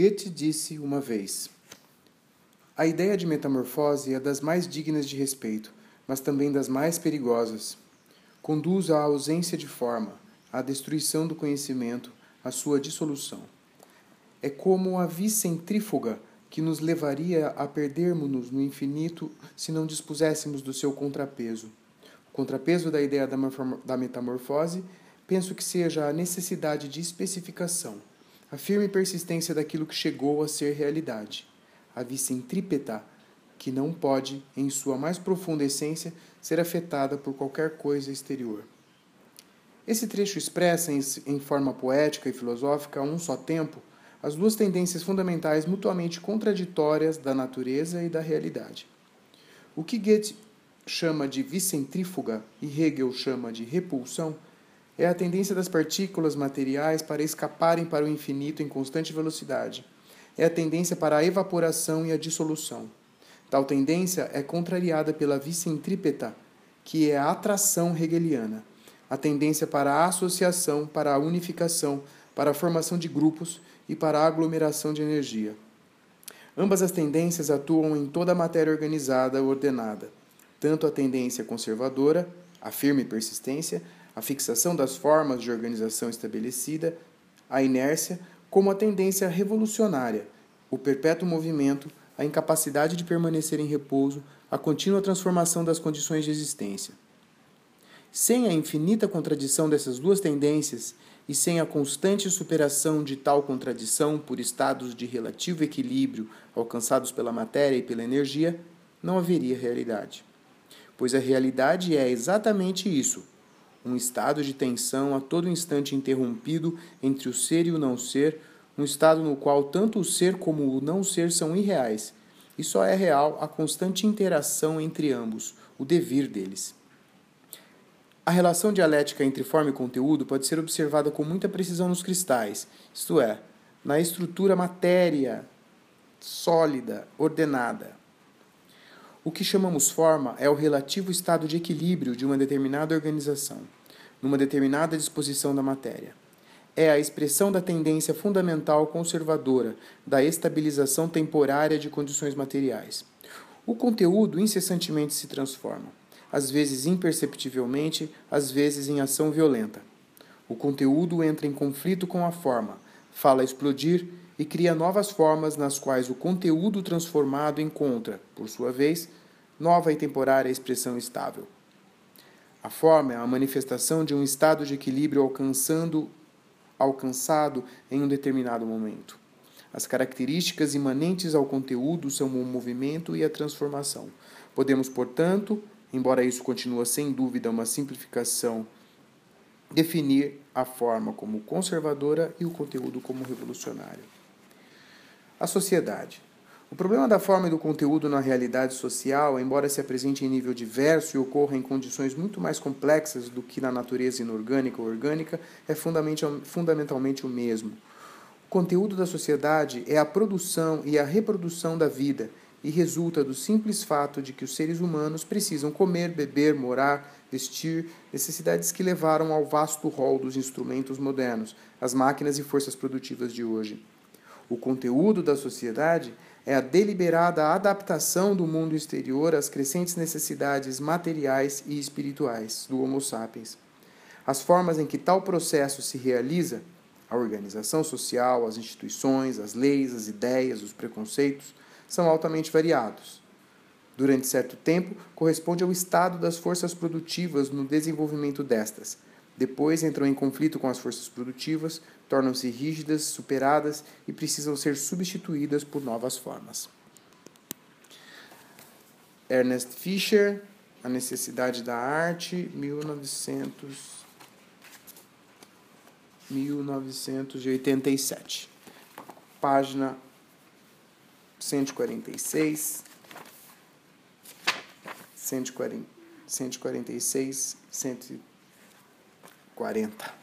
Goethe disse uma vez: A ideia de metamorfose é das mais dignas de respeito, mas também das mais perigosas. Conduz à ausência de forma, à destruição do conhecimento, à sua dissolução. É como a vicentrífuga que nos levaria a perdermos-nos no infinito se não dispuséssemos do seu contrapeso. O contrapeso da ideia da metamorfose penso que seja a necessidade de especificação a firme persistência daquilo que chegou a ser realidade, a vicentrípeta, que não pode, em sua mais profunda essência, ser afetada por qualquer coisa exterior. Esse trecho expressa, em, forma poética e filosófica, a um só tempo, as duas tendências fundamentais mutuamente contraditórias da natureza e da realidade. O que Goethe chama de vicentrífuga e Hegel chama de repulsão é a tendência das partículas materiais para escaparem para o infinito em constante velocidade. É a tendência para a evaporação e a dissolução. Tal tendência é contrariada pela vicentrípeta, que é a atração hegeliana, a tendência para a associação, para a unificação, para a formação de grupos e para a aglomeração de energia. Ambas as tendências atuam em toda a matéria organizada ordenada, tanto a tendência conservadora, a firme persistência, a fixação das formas de organização estabelecida, a inércia, como a tendência revolucionária, o perpétuo movimento, a incapacidade de permanecer em repouso, a contínua transformação das condições de existência. Sem a infinita contradição dessas duas tendências e sem a constante superação de tal contradição por estados de relativo equilíbrio alcançados pela matéria e pela energia, não haveria realidade. Pois a realidade é exatamente isso, um estado de tensão a todo instante interrompido entre o ser e o não ser, um estado no qual tanto o ser como o não ser são irreais, e só é real a constante interação entre ambos, o devir deles. A relação dialética entre forma e conteúdo pode ser observada com muita precisão nos cristais, isto é, na estrutura matéria sólida, ordenada. O que chamamos forma é o relativo estado de equilíbrio de uma determinada organização, numa determinada disposição da matéria. É a expressão da tendência fundamental conservadora, da estabilização temporária de condições materiais. O conteúdo incessantemente se transforma, às vezes imperceptivelmente, às vezes em ação violenta. O conteúdo entra em conflito com a forma, fala explodir e cria novas formas nas quais o conteúdo transformado encontra, por sua vez, nova e temporária expressão estável. A forma é a manifestação de um estado de equilíbrio alcançando alcançado em um determinado momento. As características imanentes ao conteúdo são o movimento e a transformação. Podemos, portanto, embora isso continue sem dúvida uma simplificação, definir a forma como conservadora e o conteúdo como revolucionário. A sociedade. O problema da forma e do conteúdo na realidade social, embora se apresente em nível diverso e ocorra em condições muito mais complexas do que na natureza inorgânica ou orgânica, é fundamentalmente o mesmo. O conteúdo da sociedade é a produção e a reprodução da vida e resulta do simples fato de que os seres humanos precisam comer, beber, morar, vestir, necessidades que levaram ao vasto rol dos instrumentos modernos, as máquinas e forças produtivas de hoje. O conteúdo da sociedade é a deliberada adaptação do mundo exterior às crescentes necessidades materiais e espirituais do Homo sapiens. As formas em que tal processo se realiza, a organização social, as instituições, as leis, as ideias, os preconceitos, são altamente variados. Durante certo tempo, corresponde ao estado das forças produtivas no desenvolvimento destas. Depois entram em conflito com as forças produtivas, tornam-se rígidas, superadas e precisam ser substituídas por novas formas. Ernest Fischer, A Necessidade da Arte, 1900, 1987. Página 146, 140, 146, 140.